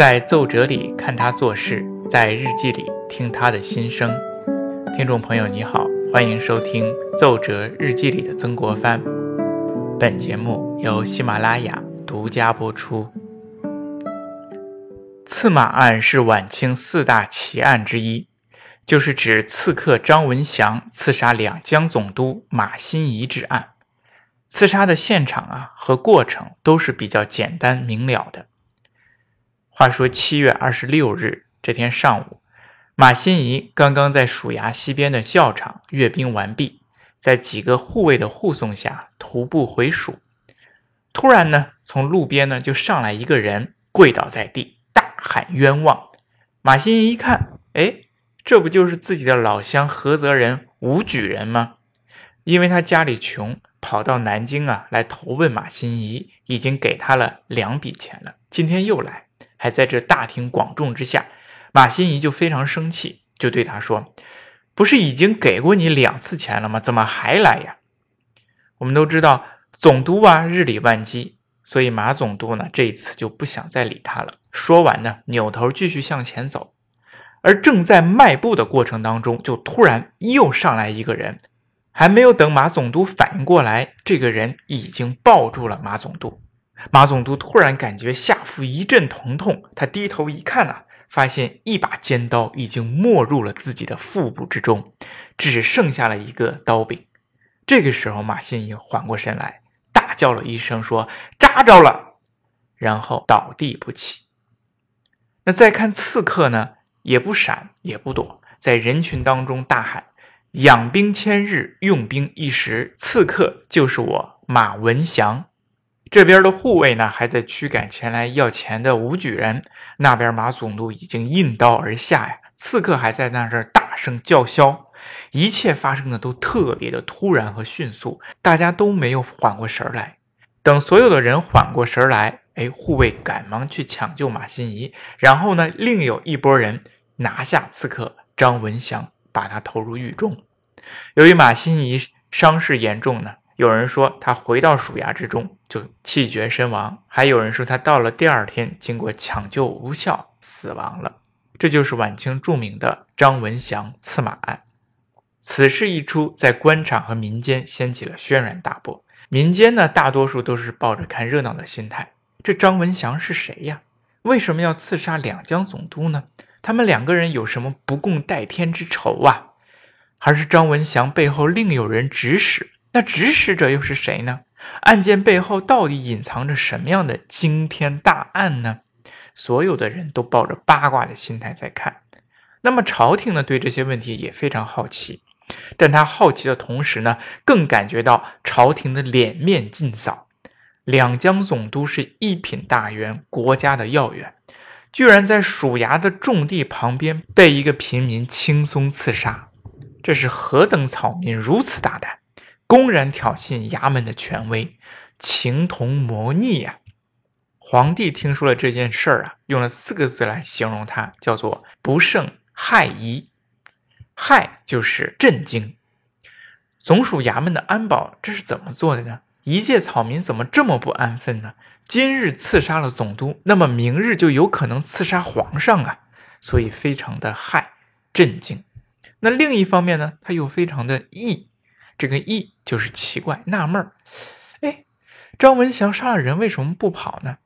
在奏折里看他做事，在日记里听他的心声。听众朋友，你好，欢迎收听《奏折日记里的曾国藩》。本节目由喜马拉雅独家播出。刺马案是晚清四大奇案之一，就是指刺客张文祥刺杀两江总督马新贻之案。刺杀的现场啊和过程都是比较简单明了的。话说七月二十六日这天上午，马新贻刚刚在署衙西边的校场阅兵完毕，在几个护卫的护送下徒步回署。突然呢，从路边呢就上来一个人，跪倒在地，大喊冤枉。马新贻一看，哎，这不就是自己的老乡菏泽人吴举人吗？因为他家里穷。跑到南京啊，来投奔马新贻，已经给他了两笔钱了。今天又来，还在这大庭广众之下，马新贻就非常生气，就对他说：“不是已经给过你两次钱了吗？怎么还来呀？”我们都知道，总督啊，日理万机，所以马总督呢，这一次就不想再理他了。说完呢，扭头继续向前走，而正在迈步的过程当中，就突然又上来一个人。还没有等马总督反应过来，这个人已经抱住了马总督。马总督突然感觉下腹一阵疼痛，他低头一看啊，发现一把尖刀已经没入了自己的腹部之中，只剩下了一个刀柄。这个时候，马新贻缓过神来，大叫了一声，说：“扎着了！”然后倒地不起。那再看刺客呢，也不闪也不躲，在人群当中大喊。养兵千日，用兵一时。刺客就是我马文祥。这边的护卫呢，还在驱赶前来要钱的武举人。那边马总督已经应刀而下呀，刺客还在那这大声叫嚣。一切发生的都特别的突然和迅速，大家都没有缓过神来。等所有的人缓过神来，哎，护卫赶忙去抢救马新贻，然后呢，另有一拨人拿下刺客张文祥。把他投入狱中。由于马新贻伤势严重呢，有人说他回到署衙之中就气绝身亡，还有人说他到了第二天经过抢救无效死亡了。这就是晚清著名的张文祥刺马案。此事一出，在官场和民间掀起了轩然大波。民间呢，大多数都是抱着看热闹的心态。这张文祥是谁呀？为什么要刺杀两江总督呢？他们两个人有什么不共戴天之仇啊？还是张文祥背后另有人指使？那指使者又是谁呢？案件背后到底隐藏着什么样的惊天大案呢？所有的人都抱着八卦的心态在看。那么朝廷呢，对这些问题也非常好奇。但他好奇的同时呢，更感觉到朝廷的脸面尽扫。两江总督是一品大员，国家的要员。居然在署衙的重地旁边被一个平民轻松刺杀，这是何等草民如此大胆，公然挑衅衙门的权威，情同魔逆呀！皇帝听说了这件事儿啊，用了四个字来形容他，叫做不胜骇疑。骇就是震惊。总署衙门的安保这是怎么做的呢？一介草民怎么这么不安分呢？今日刺杀了总督，那么明日就有可能刺杀皇上啊，所以非常的骇震惊。那另一方面呢，他又非常的异，这个异就是奇怪纳闷儿。哎，张文祥杀了人，为什么不跑呢？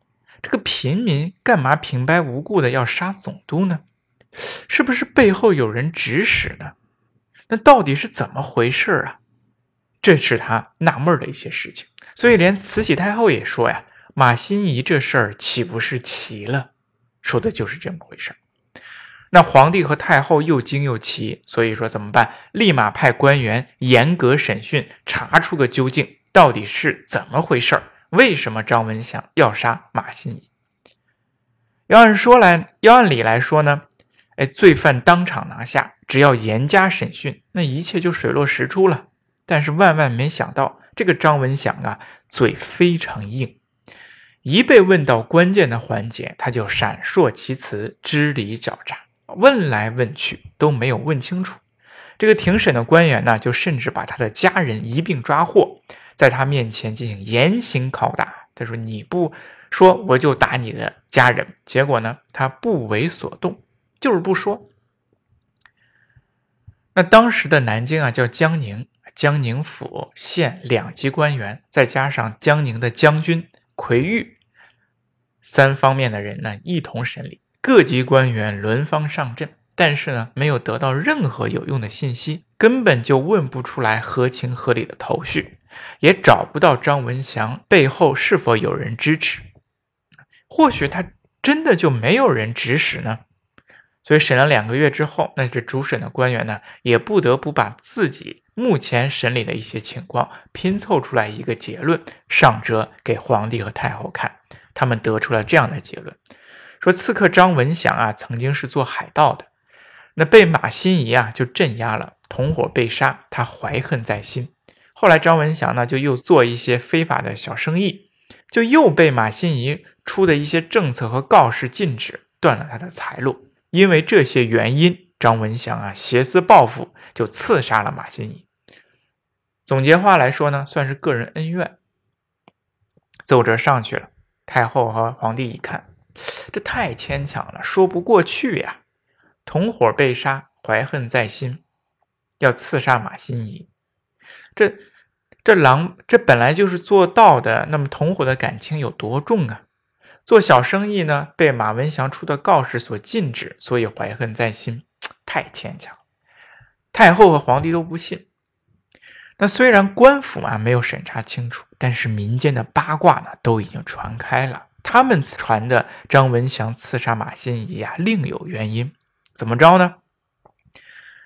这个平民干嘛平白无故的要杀总督呢？是不是背后有人指使呢？那到底是怎么回事啊？这是他纳闷的一些事情。所以连慈禧太后也说呀。马新贻这事儿岂不是奇了？说的就是这么回事儿。那皇帝和太后又惊又奇，所以说怎么办？立马派官员严格审讯，查出个究竟，到底是怎么回事儿？为什么张文祥要杀马新贻？要按说来，要按理来说呢，哎，罪犯当场拿下，只要严加审讯，那一切就水落石出了。但是万万没想到，这个张文祥啊，嘴非常硬。一被问到关键的环节，他就闪烁其词，支离狡诈，问来问去都没有问清楚。这个庭审的官员呢，就甚至把他的家人一并抓获，在他面前进行严刑拷打。他说：“你不说我就打你的家人，结果呢，他不为所动，就是不说。那当时的南京啊，叫江宁，江宁府县两级官员，再加上江宁的将军奎玉，三方面的人呢一同审理，各级官员轮番上阵，但是呢，没有得到任何有用的信息，根本就问不出来合情合理的头绪，也找不到张文祥背后是否有人支持，或许他真的就没有人指使呢？所以审了两个月之后，那这主审的官员呢，也不得不把自己目前审理的一些情况拼凑出来一个结论，上折给皇帝和太后看。他们得出了这样的结论：说刺客张文祥啊，曾经是做海盗的，那被马新贻啊就镇压了，同伙被杀，他怀恨在心。后来张文祥呢，就又做一些非法的小生意，就又被马新贻出的一些政策和告示禁止，断了他的财路。因为这些原因，张文祥啊挟私报复，就刺杀了马新贻。总结话来说呢，算是个人恩怨。奏折上去了，太后和皇帝一看，这太牵强了，说不过去呀。同伙被杀，怀恨在心，要刺杀马新贻。这这狼，这本来就是做盗的，那么同伙的感情有多重啊？做小生意呢，被马文祥出的告示所禁止，所以怀恨在心，太牵强。太后和皇帝都不信。那虽然官府啊没有审查清楚，但是民间的八卦呢都已经传开了。他们传的张文祥刺杀马新贻啊，另有原因。怎么着呢？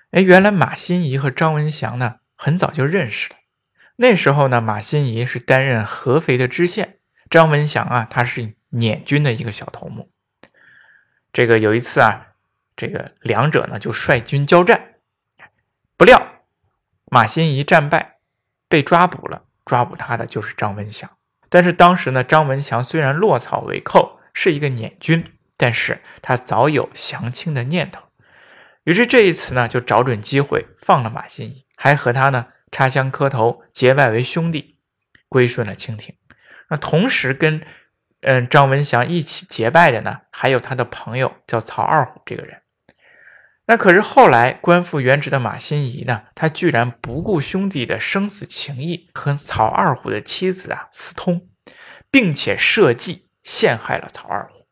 哎，原来马新贻和张文祥呢很早就认识了。那时候呢，马新贻是担任合肥的知县，张文祥啊他是。捻军的一个小头目，这个有一次啊，这个两者呢就率军交战，不料马新贻战败，被抓捕了。抓捕他的就是张文祥。但是当时呢，张文祥虽然落草为寇，是一个捻军，但是他早有降清的念头。于是这一次呢，就找准机会放了马新贻，还和他呢插香磕头，结拜为兄弟，归顺了清廷。那同时跟嗯，张文祥一起结拜的呢，还有他的朋友叫曹二虎这个人。那可是后来官复原职的马新贻呢，他居然不顾兄弟的生死情谊，和曹二虎的妻子啊私通，并且设计陷害了曹二虎。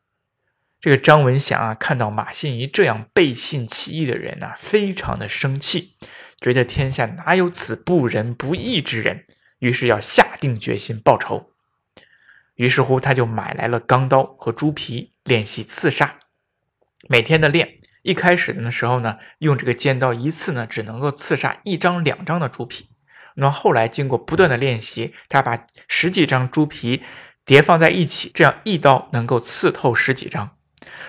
这个张文祥啊，看到马新贻这样背信弃义的人呢，非常的生气，觉得天下哪有此不仁不义之人，于是要下定决心报仇。于是乎，他就买来了钢刀和猪皮，练习刺杀。每天的练，一开始的时候呢，用这个尖刀一次呢，只能够刺杀一张、两张的猪皮。那么后来经过不断的练习，他把十几张猪皮叠放在一起，这样一刀能够刺透十几张。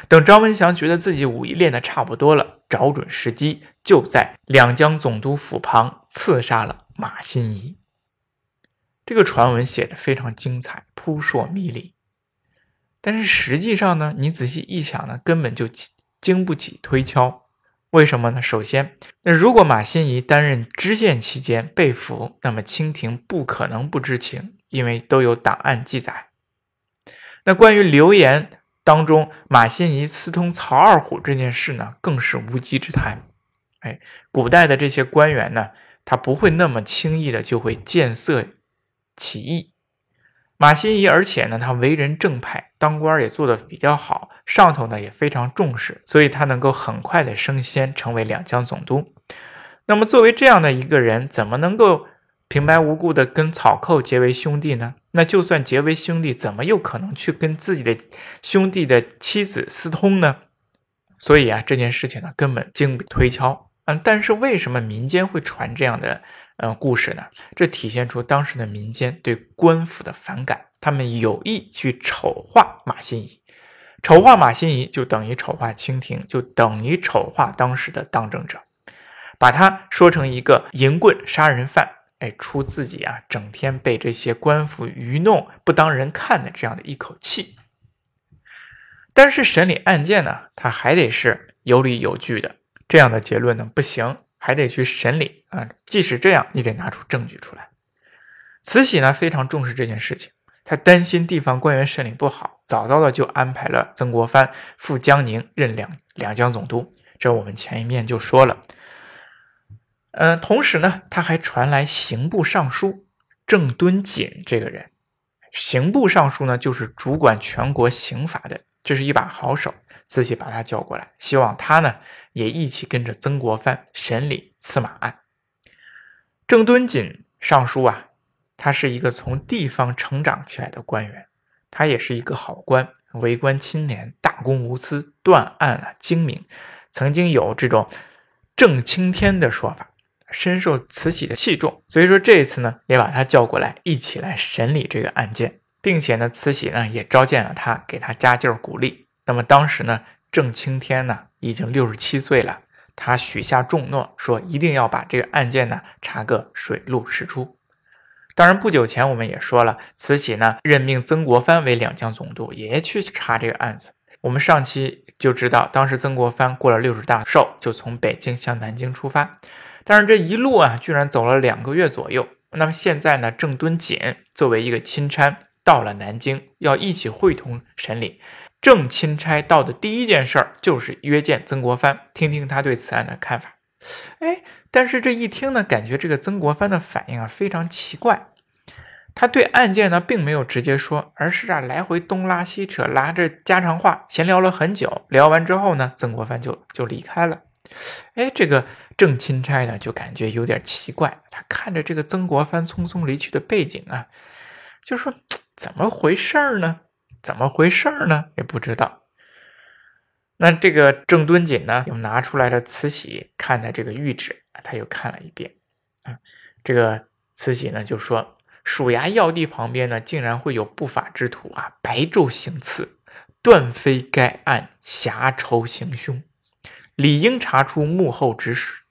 等张文祥觉得自己武艺练得差不多了，找准时机，就在两江总督府旁刺杀了马新贻。这个传闻写的非常精彩，扑朔迷离。但是实际上呢，你仔细一想呢，根本就经不起推敲。为什么呢？首先，那如果马新贻担任知县期间被俘，那么清廷不可能不知情，因为都有档案记载。那关于流言当中马新贻私通曹二虎这件事呢，更是无稽之谈。哎，古代的这些官员呢，他不会那么轻易的就会见色。起义，马新贻，而且呢，他为人正派，当官也做得比较好，上头呢也非常重视，所以他能够很快的升仙，成为两江总督。那么，作为这样的一个人，怎么能够平白无故的跟草寇结为兄弟呢？那就算结为兄弟，怎么又可能去跟自己的兄弟的妻子私通呢？所以啊，这件事情呢，根本经不推敲。嗯，但是为什么民间会传这样的嗯故事呢？这体现出当时的民间对官府的反感，他们有意去丑化马新贻，丑化马新贻就等于丑化清廷，就等于丑化当时的当政者，把他说成一个淫棍杀人犯，哎，出自己啊整天被这些官府愚弄、不当人看的这样的一口气。但是审理案件呢，他还得是有理有据的。这样的结论呢不行，还得去审理啊。即使这样，你得拿出证据出来。慈禧呢非常重视这件事情，她担心地方官员审理不好，早早的就安排了曾国藩赴江宁任两两江总督。这我们前一面就说了。嗯，同时呢，他还传来刑部尚书郑敦锦这个人。刑部尚书呢，就是主管全国刑法的，这是一把好手。慈禧把他叫过来，希望他呢也一起跟着曾国藩审理刺马案。郑敦锦尚书啊，他是一个从地方成长起来的官员，他也是一个好官，为官清廉，大公无私，断案啊精明，曾经有这种郑青天的说法。深受慈禧的器重，所以说这一次呢，也把他叫过来，一起来审理这个案件，并且呢，慈禧呢也召见了他，给他加劲儿鼓励。那么当时呢，郑青天呢已经六十七岁了，他许下重诺，说一定要把这个案件呢查个水落石出。当然，不久前我们也说了，慈禧呢任命曾国藩为两江总督，也去查这个案子。我们上期就知道，当时曾国藩过了六十大寿，就从北京向南京出发。但是这一路啊，居然走了两个月左右。那么现在呢，郑敦锦作为一个钦差到了南京，要一起会同审理。郑钦差到的第一件事儿就是约见曾国藩，听听他对此案的看法。哎，但是这一听呢，感觉这个曾国藩的反应啊非常奇怪。他对案件呢并没有直接说，而是啊来回东拉西扯，拉着家常话闲聊了很久。聊完之后呢，曾国藩就就离开了。哎，这个郑钦差呢，就感觉有点奇怪。他看着这个曾国藩匆匆离去的背景啊，就说：“怎么回事儿呢？怎么回事儿呢？也不知道。”那这个郑敦锦呢，又拿出来了慈禧看的这个谕旨，他又看了一遍。啊，这个慈禧呢就说：“署衙要地旁边呢，竟然会有不法之徒啊，白昼行刺，断非该案侠仇行凶。”理应查出幕后指使。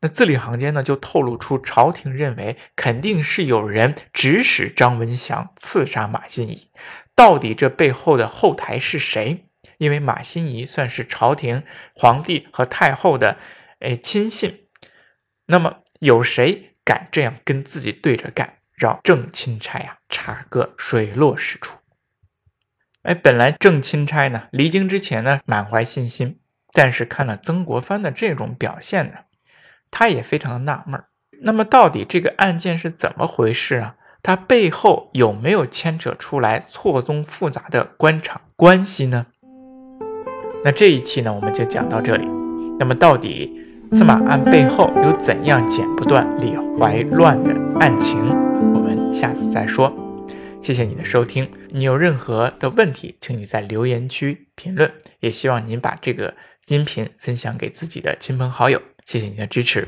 那字里行间呢，就透露出朝廷认为肯定是有人指使张文祥刺杀马新贻。到底这背后的后台是谁？因为马新贻算是朝廷皇帝和太后的哎亲信。那么有谁敢这样跟自己对着干？让郑钦差呀查个水落石出。哎，本来郑钦差呢离京之前呢满怀信心。但是看了曾国藩的这种表现呢，他也非常的纳闷。那么到底这个案件是怎么回事啊？它背后有没有牵扯出来错综复杂的官场关系呢？那这一期呢，我们就讲到这里。那么到底司马案背后有怎样剪不断理还乱的案情？我们下次再说。谢谢你的收听。你有任何的问题，请你在留言区评论。也希望您把这个。音频分享给自己的亲朋好友，谢谢你的支持。